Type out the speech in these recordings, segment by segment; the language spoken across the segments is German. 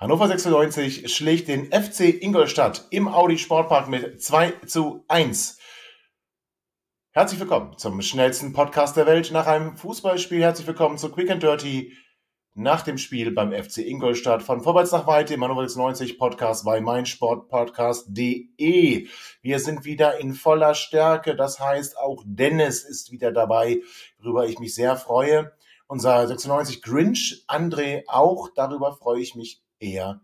Hannover 96 schlägt den FC Ingolstadt im Audi Sportpark mit 2 zu 1. Herzlich willkommen zum schnellsten Podcast der Welt nach einem Fußballspiel. Herzlich willkommen zu Quick and Dirty nach dem Spiel beim FC Ingolstadt von Vorwärts nach Weite im Hannover 96 Podcast bei meinsportpodcast.de. Wir sind wieder in voller Stärke. Das heißt, auch Dennis ist wieder dabei, worüber ich mich sehr freue. Unser 96 Grinch, André auch. Darüber freue ich mich eher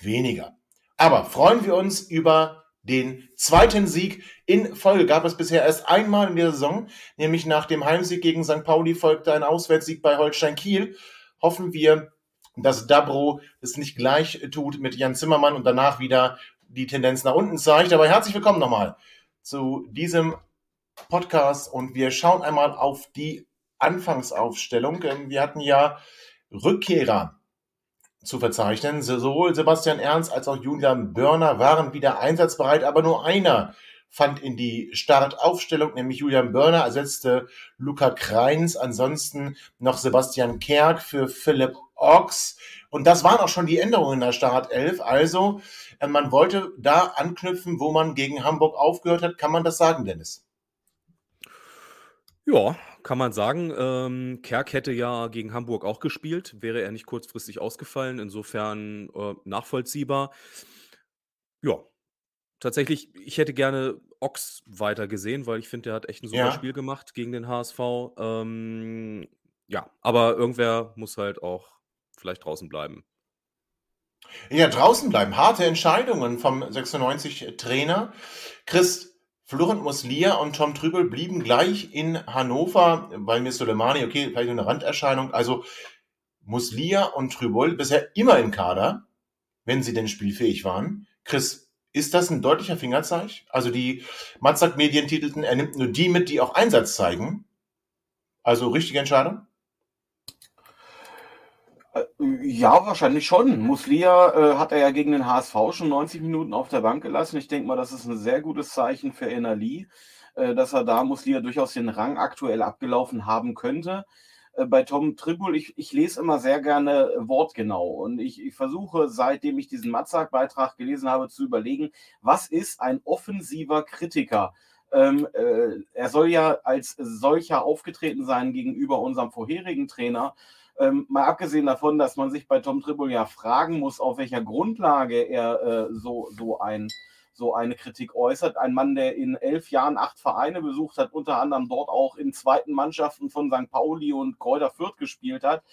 weniger. Aber freuen wir uns über den zweiten Sieg in Folge. Gab es bisher erst einmal in der Saison, nämlich nach dem Heimsieg gegen St. Pauli folgte ein Auswärtssieg bei Holstein Kiel. Hoffen wir, dass Dabro es nicht gleich tut mit Jan Zimmermann und danach wieder die Tendenz nach unten zeigt. Aber herzlich willkommen nochmal zu diesem Podcast und wir schauen einmal auf die Anfangsaufstellung. Wir hatten ja Rückkehrer zu verzeichnen. Sowohl Sebastian Ernst als auch Julian Börner waren wieder einsatzbereit, aber nur einer fand in die Startaufstellung, nämlich Julian Börner ersetzte Luca Kreins, ansonsten noch Sebastian Kerk für Philipp Ochs. Und das waren auch schon die Änderungen in der Startelf. Also äh, man wollte da anknüpfen, wo man gegen Hamburg aufgehört hat. Kann man das sagen, Dennis? Ja, kann man sagen. Ähm, Kerk hätte ja gegen Hamburg auch gespielt, wäre er nicht kurzfristig ausgefallen. Insofern äh, nachvollziehbar. Ja, tatsächlich, ich hätte gerne Ochs weiter gesehen, weil ich finde, der hat echt ein super Ja. Spiel gemacht gegen den HSV. Ähm, ja, aber irgendwer muss halt auch vielleicht draußen bleiben. Ja, draußen bleiben. Harte Entscheidungen vom 96-Trainer. Chris Florent Muslia und Tom Trübel blieben gleich in Hannover, weil mir Soleimani, okay, vielleicht eine Randerscheinung. Also Muslia und Trübel bisher immer im Kader, wenn sie denn spielfähig waren. Chris, ist das ein deutlicher Fingerzeig? Also die Matzak-Medien titelten, er nimmt nur die mit, die auch Einsatz zeigen. Also richtige Entscheidung? Äh, Ja, wahrscheinlich schon. Muslia äh, hat er ja gegen den HSV schon 90 Minuten auf der Bank gelassen. Ich denke mal, das ist ein sehr gutes Zeichen für Enali, äh, dass er da Muslia durchaus den Rang aktuell abgelaufen haben könnte. Äh, bei Tom Tribul, ich, ich lese immer sehr gerne wortgenau und ich, ich versuche, seitdem ich diesen Matzak-Beitrag gelesen habe, zu überlegen, was ist ein offensiver Kritiker? Ähm, äh, er soll ja als solcher aufgetreten sein gegenüber unserem vorherigen Trainer. Ähm, mal abgesehen davon, dass man sich bei Tom Tribble ja fragen muss, auf welcher Grundlage er äh, so, so, ein, so eine Kritik äußert. Ein Mann, der in elf Jahren acht Vereine besucht hat, unter anderem dort auch in zweiten Mannschaften von St. Pauli und Kräuter Fürth gespielt hat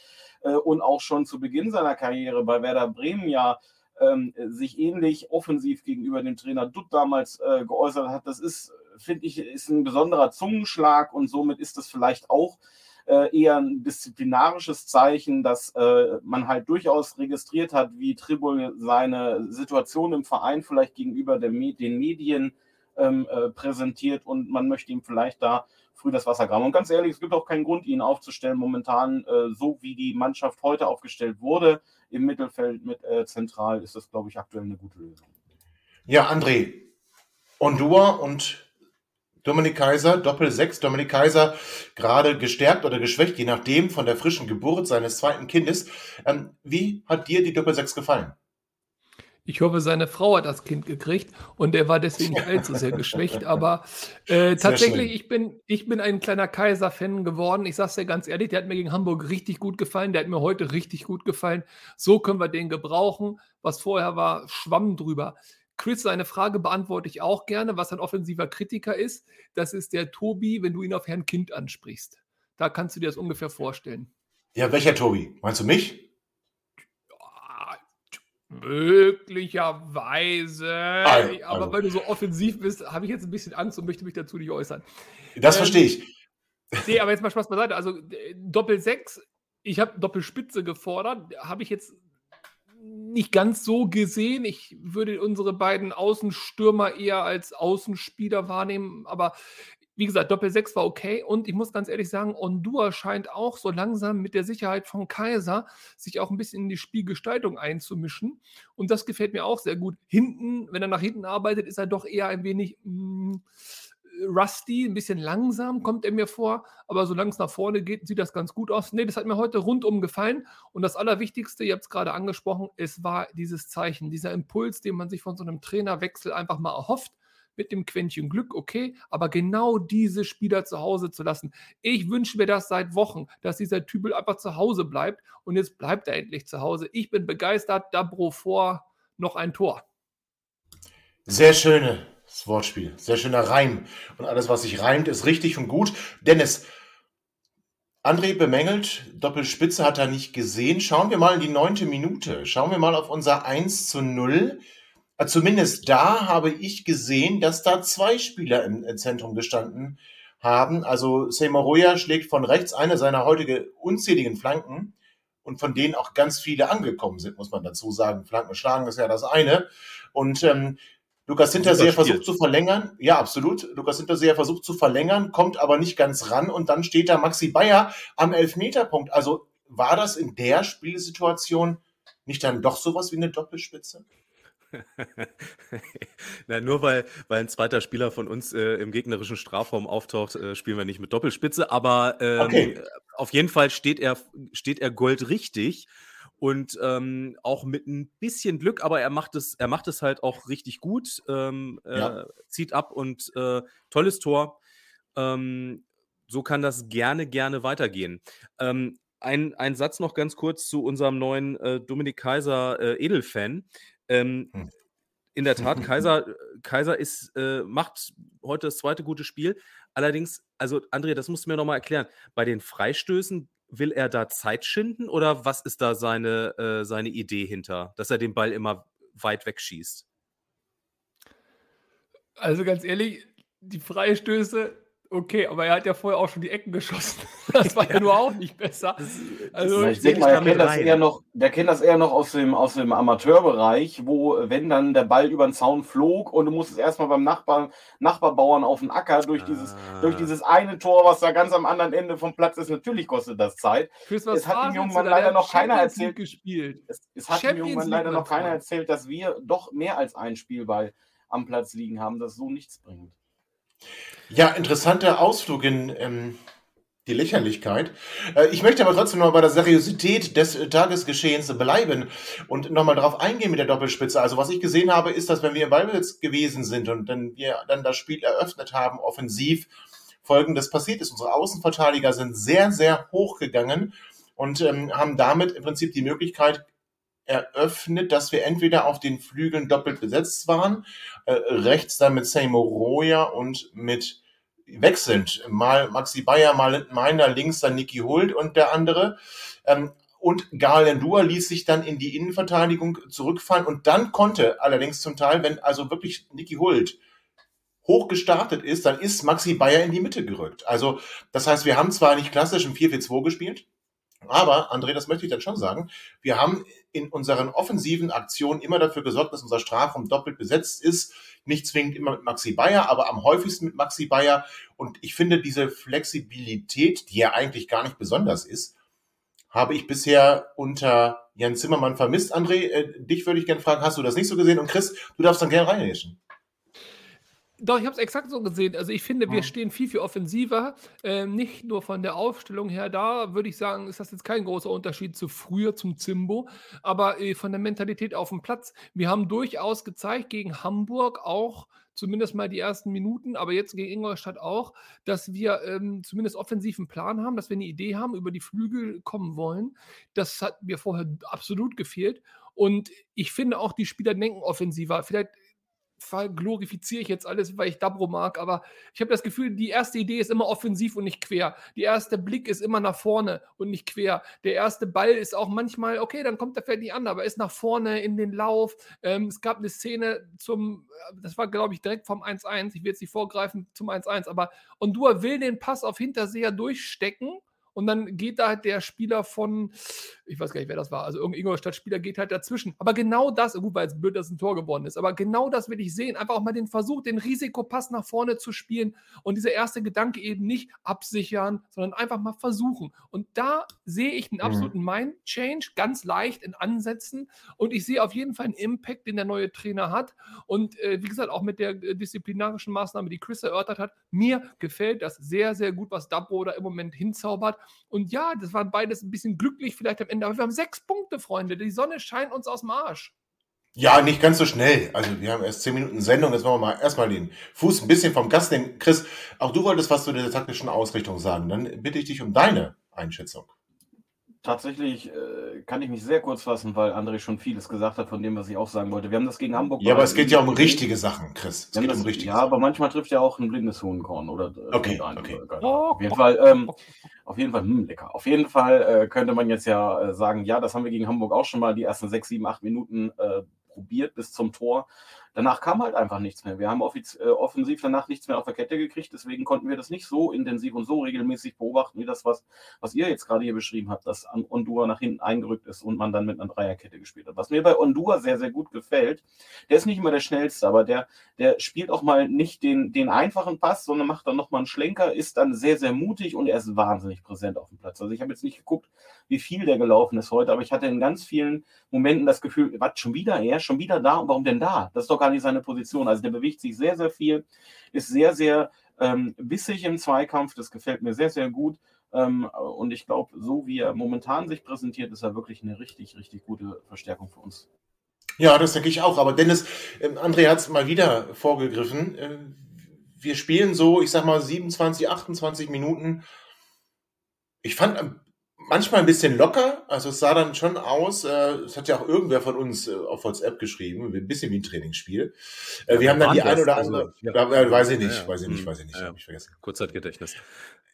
äh, und auch schon zu Beginn seiner Karriere bei Werder Bremen ja ähm, sich ähnlich offensiv gegenüber dem Trainer Dutt damals äh, geäußert hat. Das ist, finde ich, ist ein besonderer Zungenschlag und somit ist es vielleicht auch äh, eher ein disziplinarisches Zeichen, dass äh, man halt durchaus registriert hat, wie Tribul seine Situation im Verein vielleicht gegenüber der, Me- den Medien ähm, äh, präsentiert und man möchte ihm vielleicht da früh das Wasser graben. Und ganz ehrlich, es gibt auch keinen Grund, ihn aufzustellen. Momentan, äh, so wie die Mannschaft heute aufgestellt wurde, im Mittelfeld mit äh, zentral, ist das, glaube ich, aktuell eine gute Lösung. Ja, André. Ondua und Dominik Kaiser, Doppel 6, Dominik Kaiser gerade gestärkt oder geschwächt, je nachdem von der frischen Geburt seines zweiten Kindes. Ähm, wie hat dir die Doppel 6 gefallen? Ich hoffe, seine Frau hat das Kind gekriegt und er war deswegen nicht allzu sehr geschwächt. Aber äh, tatsächlich, ich bin, ich bin ein kleiner Kaiser-Fan geworden. Ich sag's dir ganz ehrlich, der hat mir gegen Hamburg richtig gut gefallen. Der hat mir heute richtig gut gefallen. So können wir den gebrauchen. Was vorher war, schwamm drüber. Chris, seine Frage beantworte ich auch gerne, was ein offensiver Kritiker ist. Das ist der Tobi, wenn du ihn auf Herrn Kind ansprichst. Da kannst du dir das ungefähr vorstellen. Ja, welcher Tobi? Meinst du mich? Ah, Möglicherweise. Also, aber also. weil du so offensiv bist, habe ich jetzt ein bisschen Angst und möchte mich dazu nicht äußern. Das Ähm, verstehe ich. Nee, aber jetzt mal Spaß beiseite. Also äh, Doppel 6 Ich habe Doppelspitze gefordert, habe ich jetzt nicht ganz so gesehen. Ich würde unsere beiden Außenstürmer eher als Außenspieler wahrnehmen, aber wie gesagt, Doppel 6 war okay und ich muss ganz ehrlich sagen, Ondua scheint auch so langsam mit der Sicherheit von Kaiser sich auch ein bisschen in die Spielgestaltung einzumischen und das gefällt mir auch sehr gut. Hinten, wenn er nach hinten arbeitet, ist er doch eher ein wenig mh, mm, rusty, ein bisschen langsam kommt er mir vor, aber solange es nach vorne geht, sieht das ganz gut aus. Nee, das hat mir heute rundum gefallen und das Allerwichtigste, ihr habt es gerade angesprochen, es war dieses Zeichen, dieser Impuls, den man sich von so einem Trainerwechsel einfach mal erhofft mit dem Quäntchen Glück, okay, aber genau diese Spieler zu Hause zu lassen. Ich wünsche mir das seit Wochen, dass dieser Typel einfach zu Hause bleibt und jetzt bleibt er endlich zu Hause. Ich bin begeistert, Dabro vor, noch ein Tor. Sehr schönes Wortspiel, sehr schöner Reim. Und alles, was sich reimt, ist richtig und gut. Dennis, André bemängelt, Doppelspitze hat er nicht gesehen. Schauen wir mal in die neunte Minute. Schauen wir mal auf unser 1 zu 0. Äh, zumindest da habe ich gesehen, dass da zwei Spieler im Zentrum gestanden haben. Also Seymour schlägt von rechts eine seiner heutige unzähligen Flanken und von denen auch ganz viele angekommen sind, muss man dazu sagen. Flanken schlagen ist ja das eine. Und ähm, Lukas Hinterseher versucht zu verlängern. Ja, absolut. Lukas Hinterseher versucht zu verlängern, kommt aber nicht ganz ran und dann steht da Maxi Bayer am Elfmeterpunkt. Also war das in der Spielsituation nicht dann doch sowas wie eine Doppelspitze? Na, nur weil, weil ein zweiter Spieler von uns äh, im gegnerischen Strafraum auftaucht, äh, spielen wir nicht mit Doppelspitze. Aber ähm, okay. auf jeden Fall steht er, steht er goldrichtig und ähm, auch mit ein bisschen Glück, aber er macht es, er macht es halt auch richtig gut, ähm, ja. äh, zieht ab und äh, tolles Tor. Ähm, so kann das gerne, gerne weitergehen. Ähm, ein, ein Satz noch ganz kurz zu unserem neuen äh, Dominik Kaiser äh, Edelfan. Ähm, hm. In der Tat, Kaiser, Kaiser ist, äh, macht heute das zweite gute Spiel. Allerdings, also André, das musst du mir nochmal erklären. Bei den Freistößen will er da Zeit schinden oder was ist da seine, äh, seine Idee hinter, dass er den Ball immer weit wegschießt? Also ganz ehrlich, die Freistöße Okay, aber er hat ja vorher auch schon die Ecken geschossen. Das war ja, nur auch nicht besser. Also, ich denke mal, er kennt, das eher noch, der kennt das eher noch aus dem, aus dem Amateurbereich, wo, wenn dann der Ball über den Zaun flog und du musstest erstmal beim Nachbar, Nachbarbauern auf den Acker durch, ah. dieses, durch dieses eine Tor, was da ganz am anderen Ende vom Platz ist, natürlich kostet das Zeit. es hat dem Jungen leider noch keiner erzählt. Gespielt. Es, es hat dem Jungen leider noch keiner erzählt, dass wir doch mehr als ein Spielball am Platz liegen haben, das so nichts bringt. Ja, interessanter Ausflug in ähm, die Lächerlichkeit. Äh, ich möchte aber trotzdem noch bei der Seriosität des äh, Tagesgeschehens bleiben und nochmal darauf eingehen mit der Doppelspitze. Also was ich gesehen habe, ist, dass wenn wir im Ballbesitz gewesen sind und dann wir dann das Spiel eröffnet haben, offensiv, folgendes passiert ist. Unsere Außenverteidiger sind sehr, sehr hoch gegangen und ähm, haben damit im Prinzip die Möglichkeit eröffnet, dass wir entweder auf den Flügeln doppelt besetzt waren, äh, rechts dann mit Seymour Roya und mit wechselnd, mal Maxi Bayer, mal meiner, links dann Niki Hult und der andere. Ähm, und Garlandua ließ sich dann in die Innenverteidigung zurückfallen und dann konnte allerdings zum Teil, wenn also wirklich Niki Hult hoch gestartet ist, dann ist Maxi Bayer in die Mitte gerückt. Also das heißt, wir haben zwar nicht klassisch im 4-4-2 gespielt, aber, André, das möchte ich dann schon sagen, wir haben in unseren offensiven Aktionen immer dafür gesorgt, dass unser Strafraum doppelt besetzt ist. Nicht zwingend immer mit Maxi Bayer, aber am häufigsten mit Maxi Bayer. Und ich finde, diese Flexibilität, die ja eigentlich gar nicht besonders ist, habe ich bisher unter Jan Zimmermann vermisst. André, äh, dich würde ich gerne fragen, hast du das nicht so gesehen? Und Chris, du darfst dann gerne reinreden. Doch, ich habe es exakt so gesehen. Also ich finde, wir mhm. stehen viel, viel offensiver. Ähm, nicht nur von der Aufstellung her, da würde ich sagen, ist das jetzt kein großer Unterschied zu früher zum Zimbo, aber äh, von der Mentalität auf dem Platz. Wir haben durchaus gezeigt gegen Hamburg auch, zumindest mal die ersten Minuten, aber jetzt gegen Ingolstadt auch, dass wir ähm, zumindest offensiven Plan haben, dass wir eine Idee haben, über die Flügel kommen wollen. Das hat mir vorher absolut gefehlt. Und ich finde auch, die Spieler denken offensiver. Vielleicht verglorifiziere ich jetzt alles, weil ich Dabro mag, aber ich habe das Gefühl, die erste Idee ist immer offensiv und nicht quer. Die erste Blick ist immer nach vorne und nicht quer. Der erste Ball ist auch manchmal, okay, dann kommt er vielleicht nicht an, aber ist nach vorne in den Lauf. Ähm, es gab eine Szene zum, äh, das war glaube ich direkt vom 1-1, ich will jetzt nicht vorgreifen zum 1-1, aber Ondua will den Pass auf Hinterseher durchstecken und dann geht da halt der Spieler von, ich weiß gar nicht, wer das war, also irgendein Ingolstadt-Spieler geht halt dazwischen. Aber genau das, gut, weil es blöd, dass ein Tor geworden ist, aber genau das will ich sehen. Einfach auch mal den Versuch, den Risikopass nach vorne zu spielen und dieser erste Gedanke eben nicht absichern, sondern einfach mal versuchen. Und da sehe ich einen mhm. absoluten. Mind-Change, ganz leicht in Ansätzen und ich sehe auf jeden Fall einen Impact, den der neue Trainer hat. Und äh, wie gesagt, auch mit der äh, disziplinarischen Maßnahme, die Chris erörtert hat, mir gefällt das sehr, sehr gut, was Dabro da im Moment hinzaubert. Und ja, das waren beides ein bisschen glücklich vielleicht am Ende, aber wir haben sechs Punkte, Freunde. Die Sonne scheint uns aus dem Arsch. Ja, nicht ganz so schnell. Also wir haben erst zehn Minuten Sendung. Jetzt machen wir mal erstmal den Fuß ein bisschen vom Gast nehmen. Chris, auch du wolltest was zu der taktischen Ausrichtung sagen. Dann bitte ich dich um deine Einschätzung. Tatsächlich äh, kann ich mich sehr kurz fassen, weil André schon vieles gesagt hat von dem, was ich auch sagen wollte. Wir haben das gegen Hamburg. Ja, aber es geht ja um richtige Sachen, Chris. Es geht das, um richtige Ja, Sachen. aber manchmal trifft ja auch ein blindes Huhnkorn oder. Äh, okay, okay. auf jeden Fall, ähm, auf jeden Fall, hm, lecker. Auf jeden Fall äh, könnte man jetzt ja äh, sagen, ja, das haben wir gegen Hamburg auch schon mal die ersten sechs, sieben, acht Minuten äh, probiert bis zum Tor. Danach kam halt einfach nichts mehr. Wir haben äh, offensiv danach nichts mehr auf der Kette gekriegt, deswegen konnten wir das nicht so intensiv und so regelmäßig beobachten, wie das, was, was ihr jetzt gerade hier beschrieben habt, dass Ondua nach hinten eingerückt ist und man dann mit einer Dreierkette gespielt hat. Was mir bei Ondua sehr, sehr gut gefällt, der ist nicht immer der schnellste, aber der, der spielt auch mal nicht den, den einfachen Pass, sondern macht dann nochmal einen Schlenker, ist dann sehr, sehr mutig und er ist wahnsinnig präsent auf dem Platz. Also ich habe jetzt nicht geguckt, wie viel der gelaufen ist heute, aber ich hatte in ganz vielen Momenten das Gefühl, was, schon wieder er, schon wieder da und warum denn da? Das ist doch gar nicht seine Position. Also der bewegt sich sehr, sehr viel, ist sehr, sehr ähm, bissig im Zweikampf. Das gefällt mir sehr, sehr gut. Ähm, und ich glaube, so wie er momentan sich präsentiert, ist er wirklich eine richtig, richtig gute Verstärkung für uns. Ja, das denke ich auch. Aber Dennis, ähm, André hat es mal wieder vorgegriffen. Ähm, wir spielen so, ich sag mal, 27, 28 Minuten. Ich fand manchmal ein bisschen locker. Also es sah dann schon aus, äh, es hat ja auch irgendwer von uns äh, auf WhatsApp geschrieben, ein bisschen wie ein Trainingsspiel. Äh, ja, wir haben dann die ein oder andere, also, ja. ja, weiß ich nicht, ja, weiß ich nicht, hm, weiß ich nicht, ja, ich vergessen. Kurzzeitgedächtnis.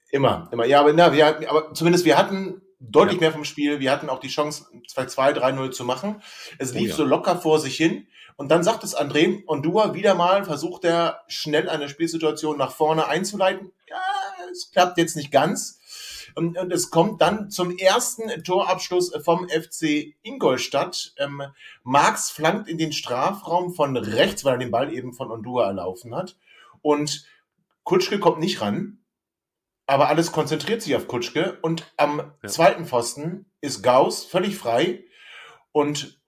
Immer, immer. Ja, aber, na, wir hatten, aber zumindest wir hatten deutlich mehr vom Spiel. Wir hatten auch die Chance, 2-2, 3-0 zu machen. Es oh lief oh, so locker vor sich hin. Und dann sagt es André, Ondua wieder mal versucht er schnell eine Spielsituation nach vorne einzuleiten. Ja, es klappt jetzt nicht ganz. Und, und es kommt dann zum ersten Torabschluss vom FC Ingolstadt. Ähm, Marx flankt in den Strafraum von rechts, weil er den Ball eben von Ondua erlaufen hat. Und Kutschke kommt nicht ran. Aber alles konzentriert sich auf Kutschke. Und am ja. zweiten Pfosten ist Gauss völlig frei. Und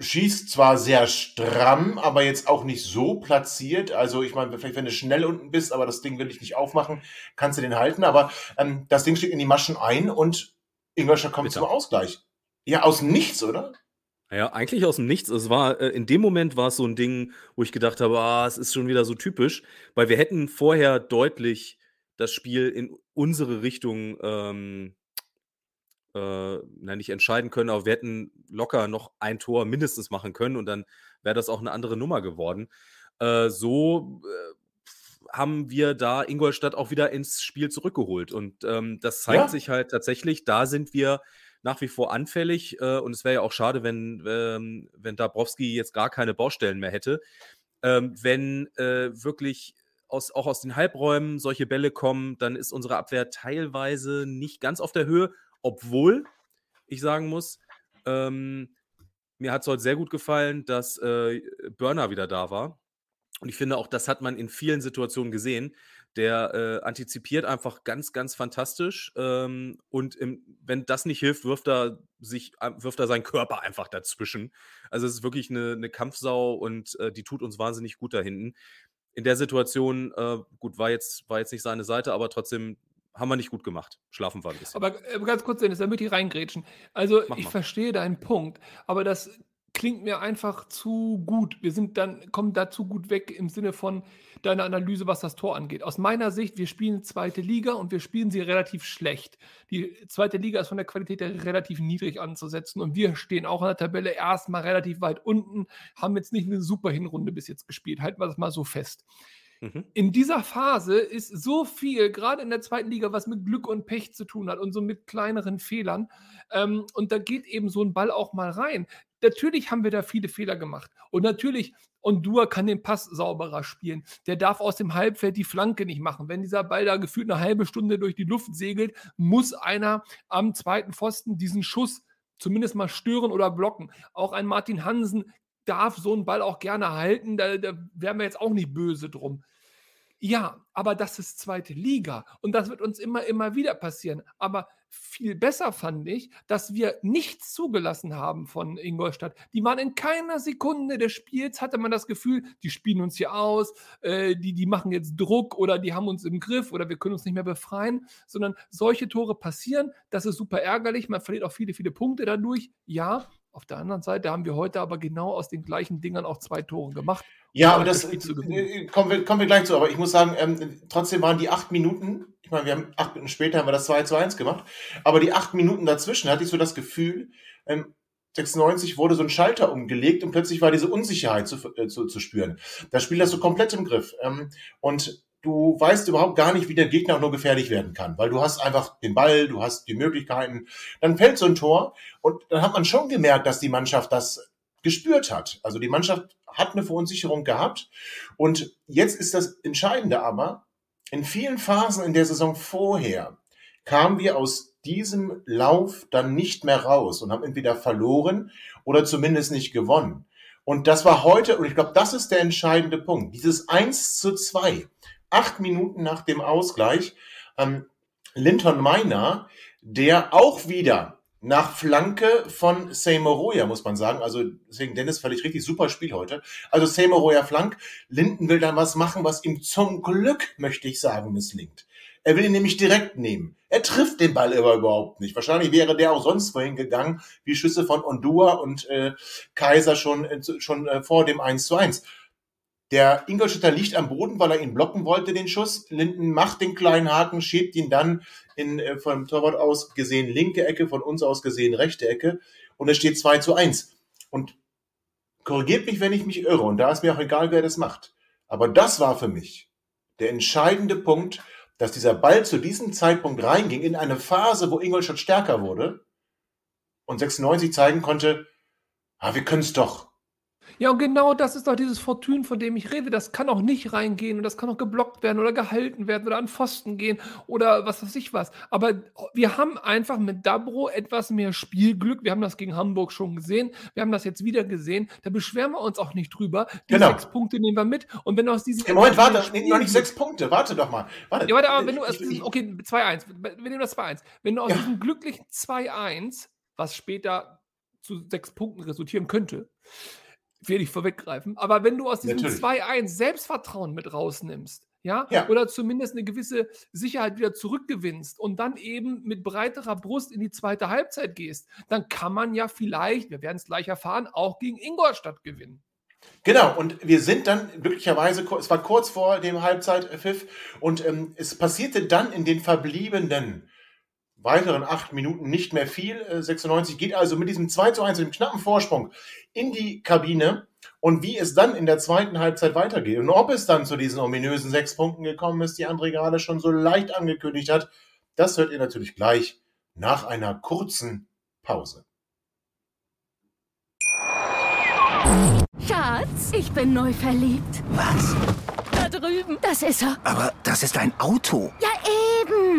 schießt zwar sehr stramm, aber jetzt auch nicht so platziert. Also ich meine, vielleicht wenn du schnell unten bist, aber das Ding will ich nicht aufmachen, kannst du den halten. Aber ähm, das Ding steht in die Maschen ein und Ingolstadt kommt Bitte. zum Ausgleich. Ja, aus nichts, oder? Ja, eigentlich aus dem Nichts. Es war, äh, in dem Moment war es so ein Ding, wo ich gedacht habe, ah, es ist schon wieder so typisch, weil wir hätten vorher deutlich das Spiel in unsere Richtung ähm, äh, na, nicht entscheiden können, aber wir hätten locker noch ein Tor mindestens machen können und dann wäre das auch eine andere Nummer geworden. Äh, so äh, haben wir da Ingolstadt auch wieder ins Spiel zurückgeholt. Und ähm, das zeigt ja. sich halt tatsächlich, da sind wir nach wie vor anfällig. Äh, und es wäre ja auch schade, wenn, ähm, wenn Dabrowski jetzt gar keine Baustellen mehr hätte. Ähm, wenn äh, wirklich aus, auch aus den Halbräumen solche Bälle kommen, dann ist unsere Abwehr teilweise nicht ganz auf der Höhe obwohl ich sagen muss, ähm, mir hat es heute sehr gut gefallen, dass äh, Burner wieder da war. Und ich finde auch, das hat man in vielen Situationen gesehen. Der äh, antizipiert einfach ganz, ganz fantastisch. Ähm, und im, wenn das nicht hilft, wirft er sich, äh, wirft er seinen Körper einfach dazwischen. Also es ist wirklich eine, eine Kampfsau und äh, die tut uns wahnsinnig gut da hinten. In der Situation, äh, gut, war jetzt, war jetzt nicht seine Seite, aber trotzdem haben wir nicht gut gemacht. Schlafen wir ein bisschen. Aber äh, ganz kurz, Dennis, da möchte ich reingrätschen. Also, Mach ich mal. verstehe deinen Punkt, aber das klingt mir einfach zu gut. Wir sind dann, kommen da zu gut weg im Sinne von deiner Analyse, was das Tor angeht. Aus meiner Sicht, wir spielen zweite Liga und wir spielen sie relativ schlecht. Die zweite Liga ist von der Qualität her relativ niedrig anzusetzen und wir stehen auch in der Tabelle erstmal relativ weit unten, haben jetzt nicht eine super Hinrunde bis jetzt gespielt. Halten wir das mal so fest Mhm. In dieser Phase ist so viel, gerade in der zweiten Liga, was mit Glück und Pech zu tun hat und so mit kleineren Fehlern. Ähm, und da geht eben so ein Ball auch mal rein. Natürlich haben wir da viele Fehler gemacht. Und natürlich, Ondua kann den Pass sauberer spielen. Der darf aus dem Halbfeld die Flanke nicht machen. Wenn dieser Ball da gefühlt eine halbe Stunde durch die Luft segelt, muss einer am zweiten Pfosten diesen Schuss zumindest mal stören oder blocken. Auch ein Martin Hansen darf so einen Ball auch gerne halten. Da, da wären wir jetzt auch nicht böse drum. Ja, aber das ist zweite Liga und das wird uns immer, immer wieder passieren. Aber viel besser fand ich, dass wir nichts zugelassen haben von Ingolstadt. Die waren in keiner Sekunde des Spiels, hatte man das Gefühl, die spielen uns hier aus, äh, die, die machen jetzt Druck oder die haben uns im Griff oder wir können uns nicht mehr befreien, sondern solche Tore passieren. Das ist super ärgerlich. Man verliert auch viele, viele Punkte dadurch. Ja, auf der anderen Seite haben wir heute aber genau aus den gleichen Dingern auch zwei Tore gemacht. Ja, aber das äh, kommen wir, kommen wir gleich zu. Aber ich muss sagen, ähm, trotzdem waren die acht Minuten, ich meine, wir haben acht Minuten später haben wir das 2 zu 1 gemacht, aber die acht Minuten dazwischen hatte ich so das Gefühl, ähm, 96 wurde so ein Schalter umgelegt und plötzlich war diese Unsicherheit zu, äh, zu, zu spüren. Das Spiel hast du komplett im Griff. Ähm, und du weißt überhaupt gar nicht, wie der Gegner auch nur gefährlich werden kann, weil du hast einfach den Ball, du hast die Möglichkeiten. Dann fällt so ein Tor und dann hat man schon gemerkt, dass die Mannschaft das gespürt hat. Also die Mannschaft hat eine Verunsicherung gehabt und jetzt ist das Entscheidende aber, in vielen Phasen in der Saison vorher kamen wir aus diesem Lauf dann nicht mehr raus und haben entweder verloren oder zumindest nicht gewonnen. Und das war heute, und ich glaube, das ist der entscheidende Punkt, dieses 1 zu 2 acht Minuten nach dem Ausgleich ähm, Linton Meiner, der auch wieder nach Flanke von Seymoroya, muss man sagen. Also deswegen Dennis völlig richtig, super Spiel heute. Also Seymoroya Flank. Linden will dann was machen, was ihm zum Glück, möchte ich sagen, misslingt. Er will ihn nämlich direkt nehmen. Er trifft den Ball aber überhaupt nicht. Wahrscheinlich wäre der auch sonst vorhin gegangen, wie Schüsse von Ondua und äh, Kaiser schon, äh, schon äh, vor dem 1 zu 1. Der Ingolstädter liegt am Boden, weil er ihn blocken wollte, den Schuss. Linden macht den kleinen Haken, schiebt ihn dann in, äh, vom Torwart aus gesehen linke Ecke, von uns aus gesehen rechte Ecke. Und es steht 2 zu 1. Und korrigiert mich, wenn ich mich irre. Und da ist mir auch egal, wer das macht. Aber das war für mich der entscheidende Punkt, dass dieser Ball zu diesem Zeitpunkt reinging in eine Phase, wo Ingolstadt stärker wurde und 96 zeigen konnte, ah, wir können es doch. Ja, und genau das ist doch dieses Fortune, von dem ich rede. Das kann auch nicht reingehen und das kann auch geblockt werden oder gehalten werden oder an Pfosten gehen oder was weiß ich was. Aber wir haben einfach mit Dabro etwas mehr Spielglück. Wir haben das gegen Hamburg schon gesehen. Wir haben das jetzt wieder gesehen. Da beschweren wir uns auch nicht drüber. Die genau. sechs Punkte nehmen wir mit. Und wenn du aus diesen. Ja, Moment, warte, noch nicht sechs Punkte. Warte doch mal. Warte. Ja, warte, aber wenn du aus diesem. Okay, 2-1. Wir nehmen das 2-1. Wenn du aus ja. diesem glücklichen 2-1, was später zu sechs Punkten resultieren könnte, will ich vorweggreifen, aber wenn du aus diesem 2-1 Selbstvertrauen mit rausnimmst, ja? ja? Oder zumindest eine gewisse Sicherheit wieder zurückgewinnst und dann eben mit breiterer Brust in die zweite Halbzeit gehst, dann kann man ja vielleicht, wir werden es gleich erfahren, auch gegen Ingolstadt gewinnen. Genau, und wir sind dann glücklicherweise, es war kurz vor dem Halbzeitpfiff und ähm, es passierte dann in den verbliebenen weiteren acht Minuten nicht mehr viel. 96 äh, geht also mit diesem 2 zu 1, dem knappen Vorsprung in die Kabine. Und wie es dann in der zweiten Halbzeit weitergeht und ob es dann zu diesen ominösen sechs Punkten gekommen ist, die André gerade schon so leicht angekündigt hat, das hört ihr natürlich gleich nach einer kurzen Pause. Schatz, ich bin neu verliebt. Was? Da drüben. Das ist er. Aber das ist ein Auto. Ja,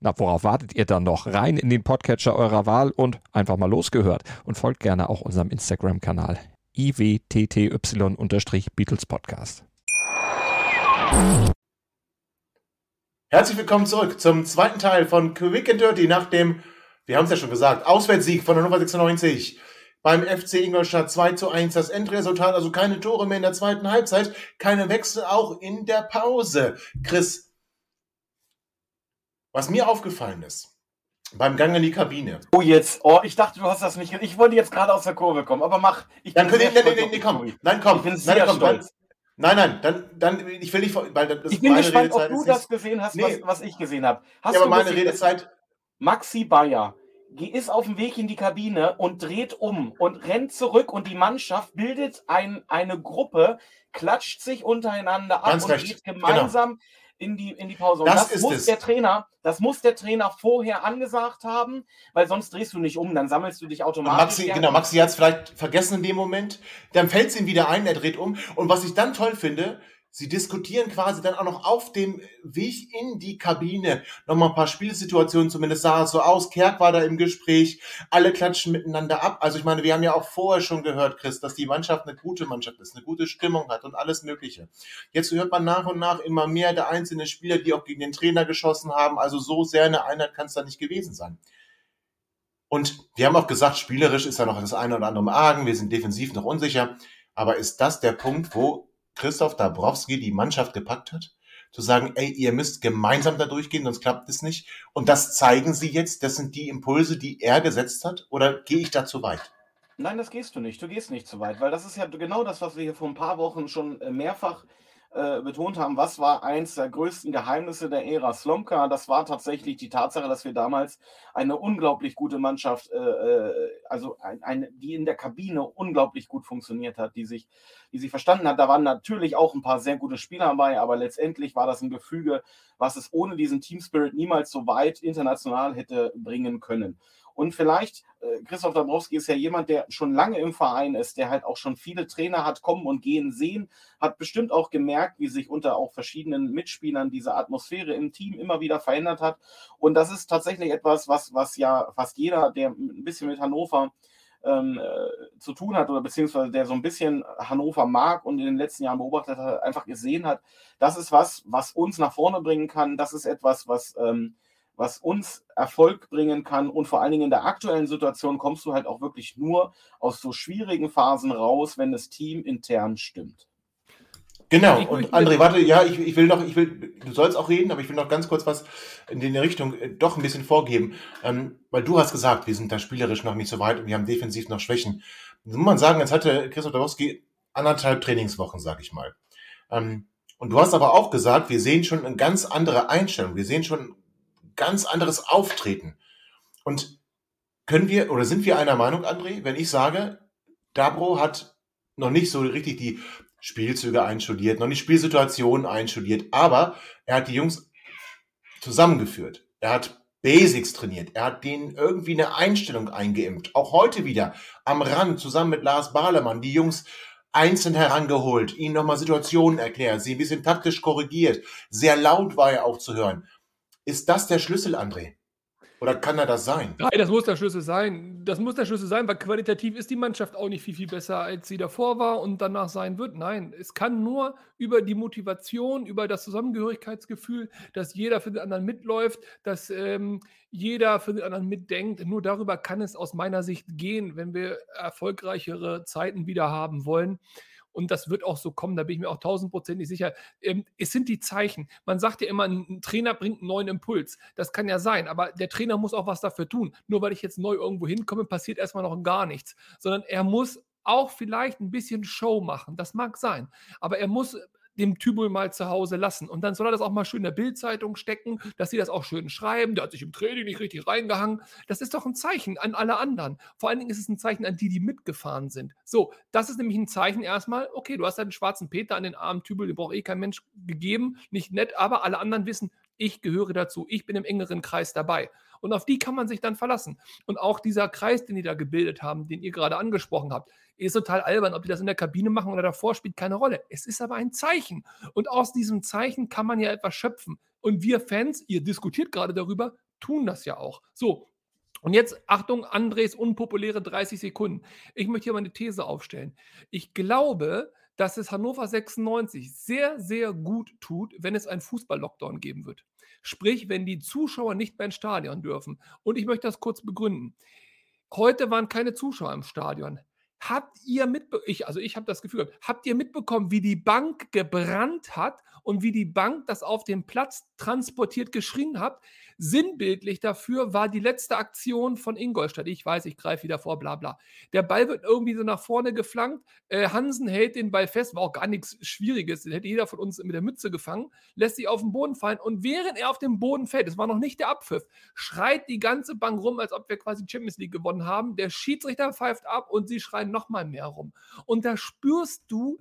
Na, worauf wartet ihr dann noch? Rein in den Podcatcher eurer Wahl und einfach mal losgehört. Und folgt gerne auch unserem Instagram-Kanal iwtty-Beatles Podcast. Herzlich willkommen zurück zum zweiten Teil von Quick and Dirty nach dem, wir haben es ja schon gesagt, Auswärtssieg von der Nummer 96 beim FC Ingolstadt 2 zu 1. Das Endresultat, also keine Tore mehr in der zweiten Halbzeit, keine Wechsel auch in der Pause. Chris, Was mir aufgefallen ist, beim Gang in die Kabine. Oh, jetzt. Oh, ich dachte, du hast das nicht. Ich wollte jetzt gerade aus der Kurve kommen, aber mach. Ich Dann könnt ihr, nein, nein, nein, komm, nein, komm, Ich bin nein, sehr komm, dann, stolz. nein, nein, dann, dann, ich will nicht, weil das Ich bin meine gespannt, ob Redezeit du ist das gesehen hast, Nee. was, was ich gesehen habe. Hast Ja, aber du meine gesehen, Redezeit, Maxi Bayer ist auf dem Weg in die Kabine und dreht um und rennt zurück und die Mannschaft bildet ein, eine Gruppe, klatscht sich untereinander ab Ganz und recht, geht gemeinsam in, die, in die Pause. Und Das das, muss es. der Trainer, das muss der Trainer vorher angesagt haben, weil sonst drehst du nicht um, dann sammelst du dich automatisch. Maxi, genau, Maxi hat es vielleicht vergessen in dem Moment. Dann fällt es ihm wieder ein, er dreht um. Und was ich dann toll finde, sie diskutieren quasi dann auch noch auf dem Weg in die Kabine nochmal ein paar Spielsituationen, zumindest sah es so aus. Kerk war da im Gespräch, alle klatschen miteinander ab. Also ich meine, wir haben ja auch vorher schon gehört, Chris, dass die Mannschaft eine gute Mannschaft ist, eine gute Stimmung hat und alles Mögliche. Jetzt hört man nach und nach immer mehr der einzelnen Spieler, die auch gegen den Trainer geschossen haben. Also so sehr eine Einheit kann es da nicht gewesen sein. Und wir haben auch gesagt, spielerisch ist da noch das eine oder andere im Argen, wir sind defensiv noch unsicher. Aber ist das der Punkt, wo Christoph Dabrowski die Mannschaft gepackt hat? Zu sagen, ey, ihr müsst gemeinsam da durchgehen, sonst klappt es nicht. Und das zeigen sie jetzt, das sind die Impulse, die er gesetzt hat? Oder gehe ich da zu weit? Nein, das gehst du nicht. Du gehst nicht zu weit, weil das ist ja genau das, was wir hier vor ein paar Wochen schon äh, mehrfach äh, betont haben. Was war eins der größten Geheimnisse der Ära Slomka? Das war tatsächlich die Tatsache, dass wir damals eine unglaublich gute Mannschaft, äh, äh, also ein, eine, die in der Kabine unglaublich gut funktioniert hat, die sich, die sich verstanden hat. Da waren natürlich auch ein paar sehr gute Spieler dabei, aber letztendlich war das ein Gefüge, was es ohne diesen Team Spirit niemals so weit international hätte bringen können. Und vielleicht, äh, Christoph Dabrowski ist ja jemand, der schon lange im Verein ist, der halt auch schon viele Trainer hat kommen und gehen sehen, hat bestimmt auch gemerkt, wie sich unter auch verschiedenen Mitspielern diese Atmosphäre im Team immer wieder verändert hat. Und das ist tatsächlich etwas, was, was ja fast jeder, der ein bisschen mit Hannover ähm, äh, zu tun hat oder beziehungsweise der so ein bisschen Hannover mag und in den letzten Jahren beobachtet hat, einfach gesehen hat, das ist was, was uns nach vorne bringen kann. Das ist etwas, was ähm, was uns Erfolg bringen kann. Und vor allen Dingen in der aktuellen Situation kommst du halt auch wirklich nur aus so schwierigen Phasen raus, wenn das Team intern stimmt. Genau, und André, warte, ja, ich, ich will noch, ich will, du sollst auch reden, aber ich will noch ganz kurz was in die Richtung äh, doch ein bisschen vorgeben. Ähm, weil du hast gesagt, wir sind da spielerisch noch nicht so weit und wir haben defensiv noch Schwächen. Das muss man sagen, jetzt hatte Christoph Dabrowski anderthalb Trainingswochen, sag ich mal. Ähm, und du hast aber auch gesagt, wir sehen schon eine ganz andere Einstellung, wir sehen schon ganz anderes Auftreten. Und können wir, oder sind wir einer Meinung, André, wenn ich sage, Dabro hat noch nicht so richtig die Spielzüge einstudiert, noch nicht Spielsituationen einstudiert, aber er hat die Jungs zusammengeführt. Er hat Basics trainiert. Er hat denen irgendwie eine Einstellung eingeimpft. Auch heute wieder am Rand zusammen mit Lars Bahlemann die Jungs einzeln herangeholt, ihnen nochmal Situationen erklärt, sie ein bisschen taktisch korrigiert. Sehr laut war er auch zu hören. Ist das der Schlüssel, André? Oder kann er das sein? Nein, das muss der Schlüssel sein. Das muss der Schlüssel sein, weil qualitativ ist die Mannschaft auch nicht viel, viel besser, als sie davor war und danach sein wird. Nein, es kann nur über die Motivation, über das Zusammengehörigkeitsgefühl, dass jeder für den anderen mitläuft, dass ähm, jeder für den anderen mitdenkt. Nur darüber kann es aus meiner Sicht gehen, wenn wir erfolgreichere Zeiten wieder haben wollen. Und das wird auch so kommen, da bin ich mir auch tausendprozentig sicher. Ähm, es sind die Zeichen. Man sagt ja immer, ein Trainer bringt einen neuen Impuls. Das kann ja sein, aber der Trainer muss auch was dafür tun. Nur weil ich jetzt neu irgendwo hinkomme, passiert erstmal noch gar nichts. Sondern er muss auch vielleicht ein bisschen Show machen. Das mag sein. Aber er muss dem Tübel mal zu Hause lassen. Und dann soll er das auch mal schön in der Bildzeitung stecken, dass sie das auch schön schreiben. Der hat sich im Training nicht richtig reingehangen. Das ist doch ein Zeichen an alle anderen. Vor allen Dingen ist es ein Zeichen an die, die mitgefahren sind. So, das ist nämlich ein Zeichen erstmal, okay, du hast einen schwarzen Peter an den armen Tübel, den braucht eh kein Mensch gegeben. Nicht nett, aber alle anderen wissen, ich gehöre dazu, ich bin im engeren Kreis dabei. Und auf die kann man sich dann verlassen. Und auch dieser Kreis, den die da gebildet haben, den ihr gerade angesprochen habt, ist total albern. Ob die das in der Kabine machen oder davor, spielt keine Rolle. Es ist aber ein Zeichen. Und aus diesem Zeichen kann man ja etwas schöpfen. Und wir Fans, ihr diskutiert gerade darüber, tun das ja auch. So. Und jetzt, Achtung, Andres unpopuläre 30 Sekunden. Ich möchte hier mal eine These aufstellen. Ich glaube, dass es Hannover 96 sehr, sehr gut tut, wenn es einen Fußball-Lockdown geben wird. Sprich, wenn die Zuschauer nicht mehr ins Stadion dürfen. Und ich möchte das kurz begründen. Heute waren keine Zuschauer im Stadion. Habt ihr mitbekommen, also ich habe das Gefühl habt ihr mitbekommen, wie die Bank gebrannt hat und wie die Bank das auf dem Platz transportiert geschrien hat? Sinnbildlich dafür war die letzte Aktion von Ingolstadt. Ich weiß, ich greife wieder vor, bla bla. Der Ball wird irgendwie so nach vorne geflankt. Äh, Hansen hält den Ball fest, war auch gar nichts Schwieriges. Den hätte jeder von uns mit der Mütze gefangen, lässt sich auf den Boden fallen und während er auf dem Boden fällt, es war noch nicht der Abpfiff, schreit die ganze Bank rum, als ob wir quasi Champions League gewonnen haben. Der Schiedsrichter pfeift ab und sie schreien nochmal mehr rum. Und da spürst du,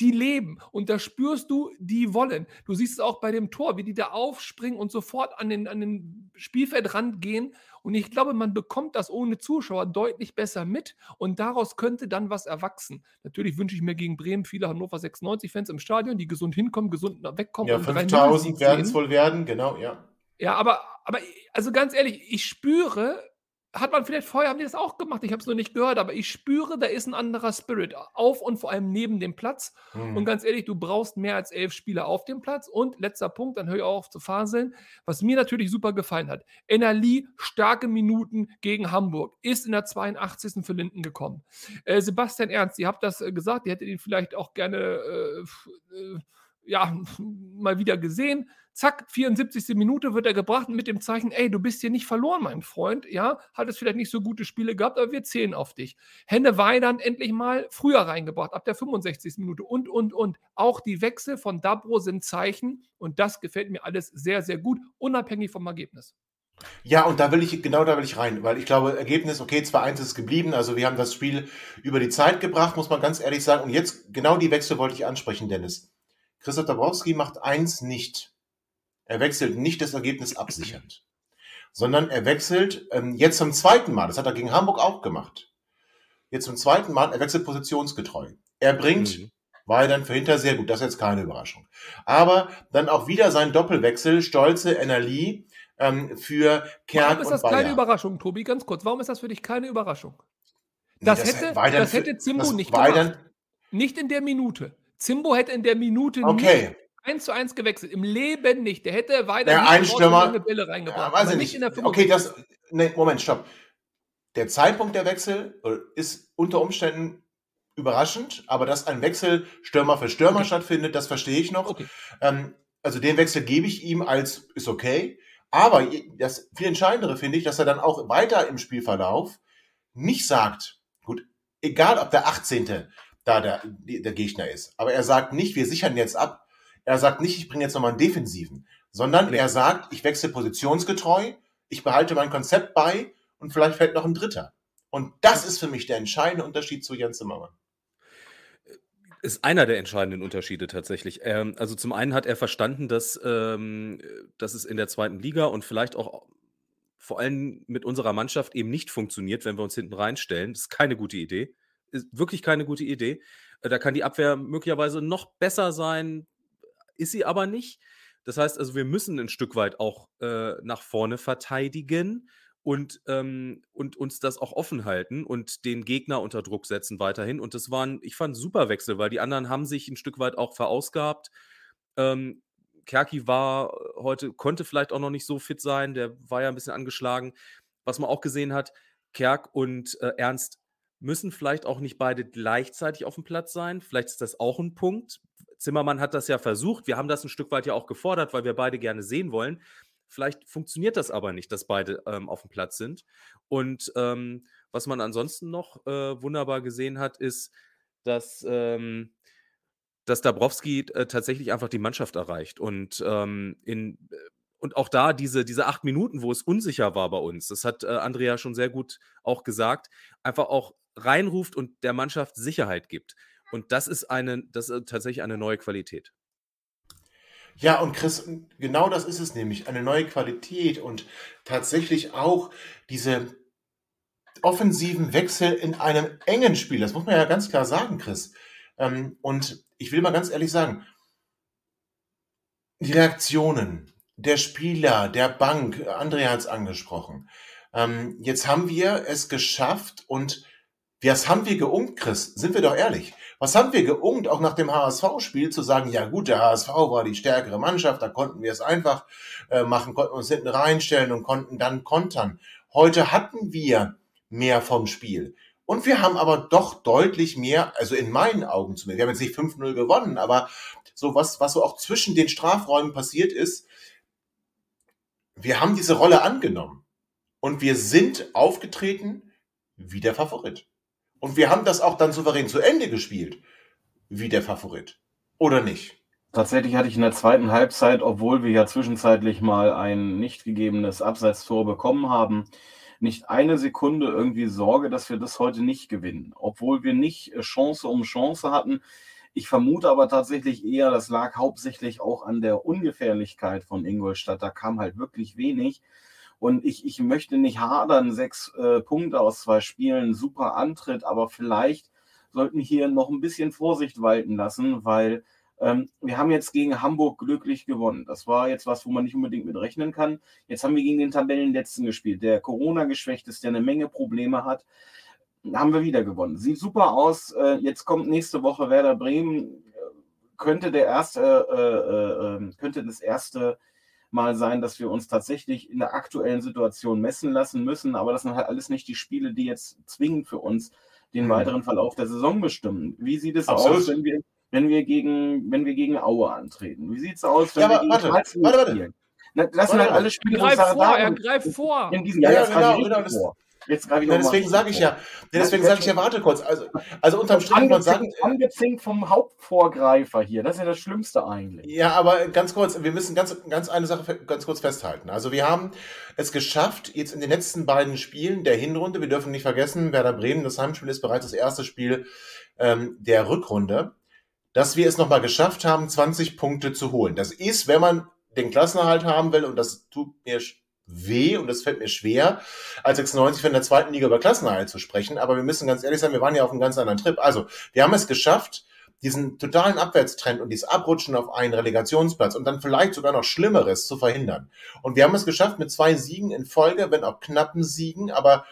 die leben und da spürst du, die wollen. Du siehst es auch bei dem Tor, wie die da aufspringen und sofort an den, an den Spielfeldrand gehen. Und ich glaube, man bekommt das ohne Zuschauer deutlich besser mit und daraus könnte dann was erwachsen. Natürlich wünsche ich mir gegen Bremen viele Hannover 96-Fans im Stadion, die gesund hinkommen, gesund wegkommen. Ja, 5000 werden es wohl werden, genau, ja. Ja, aber, aber also ganz ehrlich, ich spüre, hat man vielleicht vorher, haben die das auch gemacht, ich habe es nur nicht gehört, aber ich spüre, da ist ein anderer Spirit auf und vor allem neben dem Platz. Mhm. Und ganz ehrlich, du brauchst mehr als elf Spieler auf dem Platz. Und letzter Punkt, dann höre ich auch auf zu faseln, was mir natürlich super gefallen hat. Enerli, starke Minuten gegen Hamburg, ist in der 82. für Linden gekommen. Äh, Sebastian Ernst, ihr habt das äh, gesagt, ihr hättet ihn vielleicht auch gerne äh, äh ja, mal wieder gesehen. Zack, 74. Minute wird er gebracht mit dem Zeichen, ey, du bist hier nicht verloren, mein Freund. Ja, hat es vielleicht nicht so gute Spiele gehabt, aber wir zählen auf dich. Henne Weidern endlich mal früher reingebracht, ab der 65. Minute und, und, und. Auch die Wechsel von Dabro sind Zeichen und das gefällt mir alles sehr, sehr gut, unabhängig vom Ergebnis. Ja, und da will ich, genau da will ich rein, weil ich glaube, Ergebnis, okay, 2-1 ist geblieben, also wir haben das Spiel über die Zeit gebracht, muss man ganz ehrlich sagen. Und jetzt, genau die Wechsel wollte ich ansprechen, Dennis. Christoph Dabrowski macht eins nicht. Er wechselt nicht das Ergebnis absichernd, sondern er wechselt ähm, jetzt zum zweiten Mal. Das hat er gegen Hamburg auch gemacht. Jetzt zum zweiten Mal, er wechselt positionsgetreu. Er bringt mhm. dann für hinter sehr gut, das ist jetzt keine Überraschung. Aber dann auch wieder sein Doppelwechsel, Stolze, Enerlie ähm, für Kerk Warum ist das und keine Überraschung, Tobi? Ganz kurz, warum ist das für dich keine Überraschung? Das, nee, das hätte, das hätte Zimbo nicht gemacht. Nicht in der Minute. Zimbo hätte in der Minute okay. Nicht 1 zu 1 gewechselt. Im Leben nicht. Der hätte weiter der Einstürmer, eine Bälle reingebracht. Ja, weiß ich nicht. In der okay, das. Nee, Moment, stopp. Der Zeitpunkt der Wechsel äh, ist unter Umständen überraschend, aber dass ein Wechsel Stürmer für Stürmer okay. stattfindet, das verstehe ich noch. Okay. Ähm, also den Wechsel gebe ich ihm als ist okay. Aber das viel Entscheidendere finde ich, dass er dann auch weiter im Spielverlauf nicht sagt, gut, egal ob der 18 da der, der Gegner ist. Aber er sagt nicht, wir sichern jetzt ab. Er sagt nicht, ich bringe jetzt nochmal einen Defensiven, sondern er sagt, ich wechsle positionsgetreu, ich behalte mein Konzept bei und vielleicht fällt noch ein Dritter. Und das ist für mich der entscheidende Unterschied zu Jens Zimmermann. Ist einer der entscheidenden Unterschiede tatsächlich. Ähm, also zum einen hat er verstanden, dass, ähm, dass es in der zweiten Liga und vielleicht auch vor allem mit unserer Mannschaft eben nicht funktioniert, wenn wir uns hinten reinstellen. Das ist keine gute Idee ist wirklich keine gute Idee. Äh, da kann die Abwehr möglicherweise noch besser sein, ist sie aber nicht. Das heißt also, wir müssen ein Stück weit auch äh, nach vorne verteidigen und, ähm, und uns das auch offen halten und den Gegner unter Druck setzen weiterhin. Und das waren, ich fand, super Wechsel, weil die anderen haben sich ein Stück weit auch verausgabt. Ähm, Kerki war heute, konnte vielleicht auch noch nicht so fit sein, der war ja ein bisschen angeschlagen. Was man auch gesehen hat, Kerk und äh, Ernst müssen vielleicht auch nicht beide gleichzeitig auf dem Platz sein. Vielleicht ist das auch ein Punkt. Zimmermann hat das ja versucht. Wir haben das ein Stück weit ja auch gefordert, weil wir beide gerne sehen wollen. Vielleicht funktioniert das aber nicht, dass beide ähm, auf dem Platz sind. Und ähm, was man ansonsten noch äh, wunderbar gesehen hat, ist, dass, ähm, dass Dabrowski äh, tatsächlich einfach die Mannschaft erreicht. Und ähm, in äh, und auch da diese, diese acht Minuten, wo es unsicher war bei uns, das hat äh, Andrea schon sehr gut auch gesagt, einfach auch reinruft und der Mannschaft Sicherheit gibt. Und das ist eine, das ist tatsächlich eine neue Qualität. Ja, und Chris, genau das ist es nämlich, eine neue Qualität und tatsächlich auch diese offensiven Wechsel in einem engen Spiel. Das muss man ja ganz klar sagen, Chris. Ähm, und ich will mal ganz ehrlich sagen, die Reaktionen der Spieler, der Bank, Andrea hat es angesprochen. Ähm, jetzt haben wir es geschafft und was haben wir geungt, Chris? Sind wir doch ehrlich. Was haben wir geungt, auch nach dem HSV-Spiel zu sagen, ja gut, der HSV war die stärkere Mannschaft, da konnten wir es einfach äh, machen, konnten uns hinten reinstellen und konnten dann kontern. Heute hatten wir mehr vom Spiel. Und wir haben aber doch deutlich mehr, also in meinen Augen zumindest, wir haben jetzt nicht 5-0 gewonnen, aber so was, was so auch zwischen den Strafräumen passiert ist, wir haben diese Rolle angenommen und wir sind aufgetreten wie der Favorit. Und wir haben das auch dann souverän zu Ende gespielt, wie der Favorit. Oder nicht? Tatsächlich hatte ich in der zweiten Halbzeit, obwohl wir ja zwischenzeitlich mal ein nicht gegebenes Abseitstor bekommen haben, nicht eine Sekunde irgendwie Sorge, dass wir das heute nicht gewinnen. Obwohl wir nicht äh, Chance um Chance hatten. Ich vermute aber tatsächlich eher, das lag hauptsächlich auch an der Ungefährlichkeit von Ingolstadt. Da kam halt wirklich wenig. Und ich, ich möchte nicht hadern, sechs äh, Punkte aus zwei Spielen, super Antritt, aber vielleicht sollten hier noch ein bisschen Vorsicht walten lassen, weil ähm, wir haben jetzt gegen Hamburg glücklich gewonnen. Das war jetzt was, wo man nicht unbedingt mit rechnen kann. Jetzt haben wir gegen den Tabellenletzten gespielt, der Corona geschwächt ist, der eine Menge Probleme hat. Haben wir wieder gewonnen. Sieht super aus. Äh, jetzt kommt nächste Woche Werder Bremen. Könnte der erste, äh, äh, ähm, könnte das erste mal sein, dass wir uns tatsächlich in der aktuellen Situation messen lassen müssen. Aber das sind halt alles nicht die Spiele, die jetzt zwingend für uns den mhm. weiteren Verlauf der Saison bestimmen. Wie sieht es Absolut. aus, wenn wir, wenn wir gegen, wenn wir gegen Aue antreten? Wie sieht es aus, wenn ja, wir gegen warte, warte, warte. spielen? das warte, sind halt alle Spiele, er greift vor, er greift vor. In diesem Jahr, ja, genau, genau, vor. Jetzt greife ich ja, deswegen sage ich ja, deswegen sage ich ja, warte kurz. Also, also unterm Strich man sagen. Angezinkt vom Hauptvorgreifer hier. Das ist ja das Schlimmste eigentlich. Ja, aber ganz kurz, wir müssen ganz, ganz eine Sache ganz kurz festhalten. Also wir haben es geschafft, jetzt in den letzten beiden Spielen der Hinrunde, wir dürfen nicht vergessen, Werder Bremen, das Heimspiel ist bereits das erste Spiel ähm, der Rückrunde, dass wir es nochmal geschafft haben, 20 Punkte zu holen. Das ist, wenn man den Klassenerhalt haben will, und das tut mir weh und es fällt mir schwer, als 96 in der zweiten Liga über Klassenerhalt zu sprechen. Aber wir müssen ganz ehrlich sein, wir waren ja auf einem ganz anderen Trip. Also, wir haben es geschafft, diesen totalen Abwärtstrend und dieses Abrutschen auf einen Relegationsplatz und dann vielleicht sogar noch Schlimmeres zu verhindern. Und wir haben es geschafft mit zwei Siegen in Folge, wenn auch knappen Siegen, aber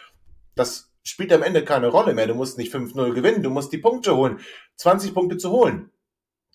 das spielt am Ende keine Rolle mehr. Du musst nicht 5-0 gewinnen, du musst die Punkte holen. 20 Punkte zu holen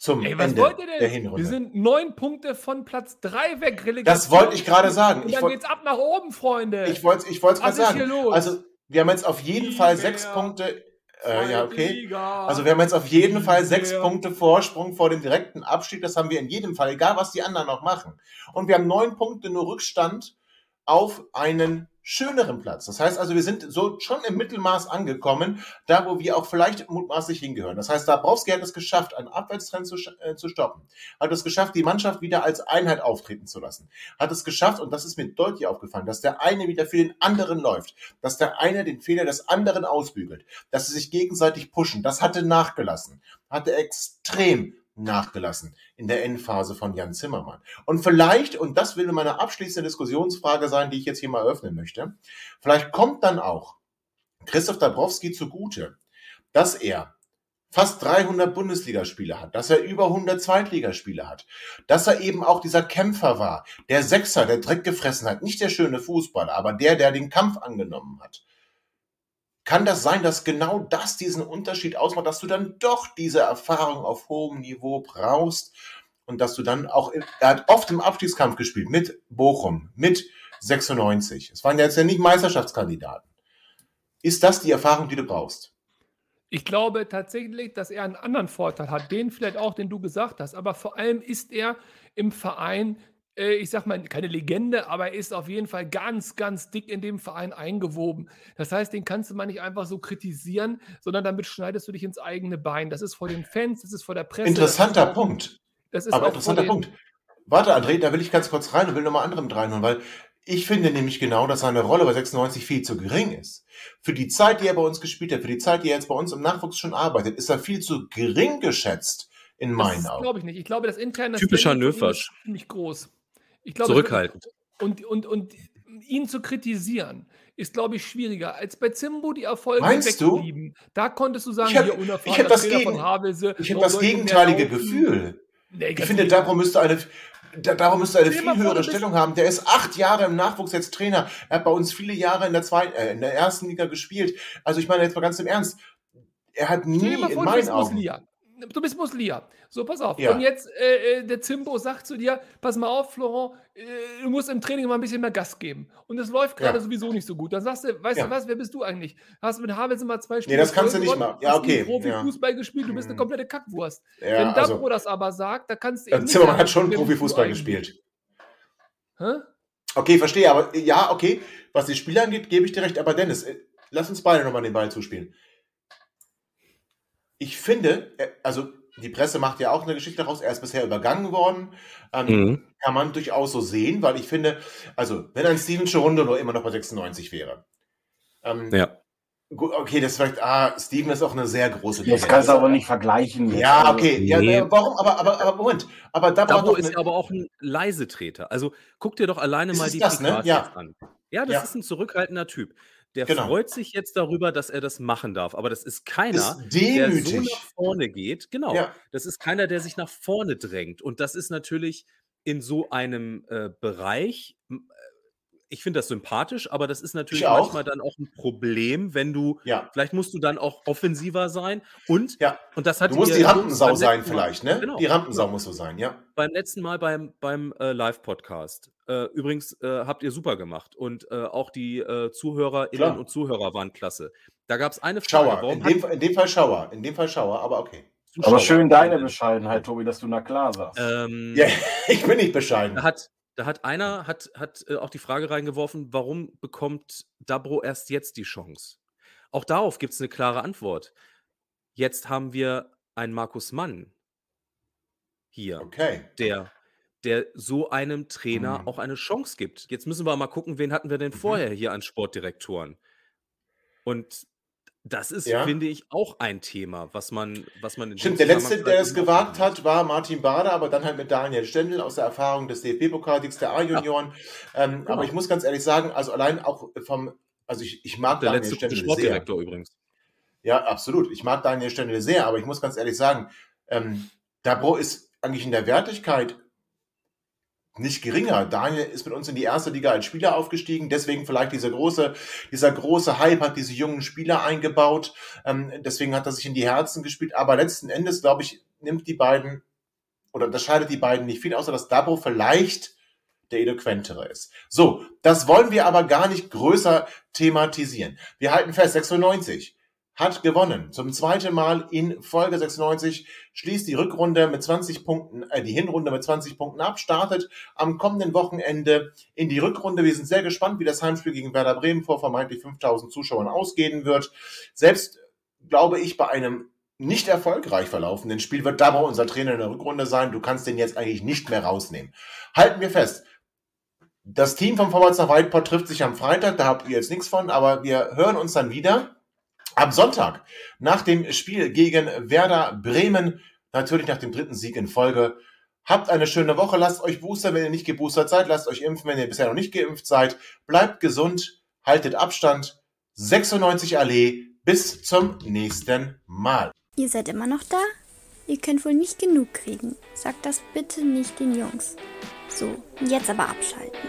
zum Ey, was Ende wollt ihr denn? der Hinrunde. Wir sind neun Punkte von Platz drei weg. Das wollte ich gerade sagen. Und dann wollt, geht's ab nach oben, Freunde. Ich wollte ich es gerade sagen. Also, wir haben jetzt auf jeden Die Fall sechs Punkte. Äh, ja, okay. Liga. Also wir haben jetzt auf jeden Fall sechs Punkte Vorsprung vor dem direkten Abstieg. Das haben wir in jedem Fall, egal was die anderen noch machen. Und wir haben neun Punkte nur Rückstand auf einen schöneren Platz. Das heißt also, wir sind so schon im Mittelmaß angekommen, da wo wir auch vielleicht mutmaßlich hingehören. Das heißt, Dabrowski hat es geschafft, einen Abwärtstrend zu, äh, zu stoppen. Hat es geschafft, die Mannschaft wieder als Einheit auftreten zu lassen. Hat es geschafft, und das ist mir deutlich aufgefallen, dass der eine wieder für den anderen läuft. Dass der eine den Fehler des anderen ausbügelt. Dass sie sich gegenseitig pushen. Das hatte nachgelassen. Hatte extrem nachgelassen in der Endphase von Jan Zimmermann. Und vielleicht, und das will meine abschließende Diskussionsfrage sein, die ich jetzt hier mal öffnen möchte, vielleicht kommt dann auch Christoph Dabrowski zugute, dass er fast 300 Bundesligaspiele hat, dass er über 100 Zweitligaspiele hat, dass er eben auch dieser Kämpfer war, der Sechser, der Dreck gefressen hat, nicht der schöne Fußballer, aber der, der den Kampf angenommen hat. Kann das sein, dass genau das diesen Unterschied ausmacht, dass du dann doch diese Erfahrung auf hohem Niveau brauchst und dass du dann auch, er hat oft im Abstiegskampf gespielt mit Bochum, mit 96. Es waren ja jetzt ja nicht Meisterschaftskandidaten. Ist das die Erfahrung, die du brauchst? Ich glaube tatsächlich, dass er einen anderen Vorteil hat, den vielleicht auch, den du gesagt hast. Aber vor allem ist er im Verein äh, ich sag mal, keine Legende, aber er ist auf jeden Fall ganz, ganz dick in dem Verein eingewoben. Das heißt, den kannst du mal nicht einfach so kritisieren, sondern damit schneidest du dich ins eigene Bein. Das ist vor den Fans, das ist vor der Presse. Interessanter das Punkt. Das ist aber interessanter Punkt. Warte, André, da will ich ganz kurz rein und will nochmal andere mit reinholen, weil ich finde nämlich genau, dass seine Rolle bei 96 viel zu gering ist. Für die Zeit, die er bei uns gespielt hat, für die Zeit, die er jetzt bei uns im Nachwuchs schon arbeitet, ist er viel zu gering geschätzt in meinen Augen. Das glaube ich nicht. Ich glaube, das interne Typischer ist ziemlich groß. Ich glaube, Zurückhaltend. Und, und, und ihn zu kritisieren, ist, glaube ich, schwieriger als bei Zimbo die Erfolge Meinst wegblieben. Da konntest du sagen, ich habe hab das, gegen, Havelse, ich hab das gegenteilige Gefühl. Nee, ich finde, darum müsste eine, darum müsste eine viel höhere Stellung haben. Der ist acht Jahre im Nachwuchs jetzt Trainer. Er hat bei uns viele Jahre in der zweiten, äh, in der ersten Liga gespielt. Also ich meine jetzt mal ganz im Ernst. Er hat nie vor, in meinen Augen. Du bist Muslia. So, pass auf. Ja. Und jetzt, äh, äh, der Zimbo sagt zu dir, pass mal auf, Florent, äh, du musst im Training mal ein bisschen mehr Gas geben. Und es läuft gerade ja. sowieso nicht so gut. Dann sagst du, weißt ja. du was, wer bist du eigentlich? Hast du mit Havels mal zwei Spiele Nee, das kannst du nicht machen. Ja, okay. Hast Profifußball gespielt, du bist eine komplette Kackwurst. Wenn Dabro also, das aber sagt, da kannst du eben Zimmermann hat schon Profifußball gespielt. Hä? Okay, verstehe, aber ja, okay, was die Spieler angeht, gebe ich dir recht. Aber Dennis, äh, lass uns beide nochmal den Ball zuspielen. Ich finde, äh, also die Presse macht ja auch eine Geschichte daraus, er ist bisher übergangen worden. Ähm, Mhm. Kann man durchaus so sehen, weil ich finde, also wenn ein Steven Cherundo nur immer noch bei 96 wäre. Ähm, Ja. gut, okay, das ist vielleicht, ah, Steven ist auch eine sehr große Das kannst du aber nicht vergleichen. jetzt. Ja, Also, okay. Ja, Nee. warum? Aber, aber, aber Moment. Aber da braucht Dabo doch ist eine, aber auch ein Leisetreter. Also guck dir doch alleine Ist mal die das, ne? Ja. an. Ja, das Ja. ist ein zurückhaltender Typ. Der Genau. freut sich jetzt darüber, dass er das machen darf. Aber das ist keiner, ist der so nach vorne geht. Genau. Ja. Das ist keiner, der sich nach vorne drängt. Und das ist natürlich in so einem äh, Bereich, ich finde das sympathisch, aber das ist natürlich auch. manchmal dann auch ein Problem, wenn du, Ja. vielleicht musst du dann auch offensiver sein. Und, Ja. und das hat Du musst die Rampensau sein Mal- vielleicht, ne? Genau. Die Rampensau musst du sein, ja. beim letzten Mal beim, beim äh, Live-Podcast. Äh, übrigens äh, habt ihr super gemacht und äh, auch die äh, ZuhörerInnen Klar. und Zuhörer waren klasse. Da gab es eine Frage. Schauer. Warum In dem, in dem Fall Schauer. In dem Fall Schauer, aber okay. Zuschauer- Aber schön deine Bescheidenheit, Tobi, dass du na klar sagst. Ähm, Ja, ich bin nicht bescheiden. hat, da hat einer hat, hat äh, auch die Frage reingeworfen, warum bekommt Dabro erst jetzt die Chance? Auch darauf gibt es eine klare Antwort. Jetzt haben wir einen Markus Mann hier. Okay. der, der so einem Trainer Mhm. auch eine Chance gibt. Jetzt müssen wir mal gucken, wen hatten wir denn Mhm. vorher hier an Sportdirektoren? Und das ist, Ja. finde ich, auch ein Thema, was man, was man in Stimmt, der Letzte, der es vielleicht gewagt hat, war Martin Bader, aber dann halt mit Daniel Stendel aus der Erfahrung des DFB-Pokalsiegs der A-Junioren. Ähm, Genau. Aber ich muss ganz ehrlich sagen, also allein auch vom, also ich, ich mag. Der Daniel letzte Stendel sehr. Sportdirektor übrigens. Ja, absolut. Ich mag Daniel Stendel sehr, aber ich muss ganz ehrlich sagen, ähm, Dabro ist eigentlich in der Wertigkeit nicht geringer. Daniel ist mit uns in die erste Liga als Spieler aufgestiegen, deswegen vielleicht dieser große, dieser große Hype hat diese jungen Spieler eingebaut, ähm, deswegen hat er sich in die Herzen gespielt, aber letzten Endes, glaube ich, nimmt die beiden oder unterscheidet die beiden nicht viel, außer dass Dabro vielleicht der eloquentere ist. So, das wollen wir aber gar nicht größer thematisieren. Wir halten fest, 96 hat gewonnen. Zum zweiten Mal in Folge 96 schließt die Rückrunde mit 20 Punkten, äh, die Hinrunde mit 20 Punkten ab, startet am kommenden Wochenende in die Rückrunde. Wir sind sehr gespannt, wie das Heimspiel gegen Werder Bremen vor vermeintlich 5000 Zuschauern ausgehen wird. Selbst glaube ich, bei einem nicht erfolgreich verlaufenden Spiel wird Dabro unser Trainer in der Rückrunde sein. Du kannst den jetzt eigentlich nicht mehr rausnehmen. Halten wir fest. Das Team vom Vorwärts nach Weidport trifft sich am Freitag, da habt ihr jetzt nichts von, aber wir hören uns dann wieder am Sonntag nach dem Spiel gegen Werder Bremen, natürlich nach dem dritten Sieg in Folge. Habt eine schöne Woche, lasst euch boostern, wenn ihr nicht geboostert seid, lasst euch impfen, wenn ihr bisher noch nicht geimpft seid. Bleibt gesund, haltet Abstand. 96 Allee, bis zum nächsten Mal. Ihr seid immer noch da? Ihr könnt wohl nicht genug kriegen. Sagt das bitte nicht den Jungs. So, jetzt aber abschalten.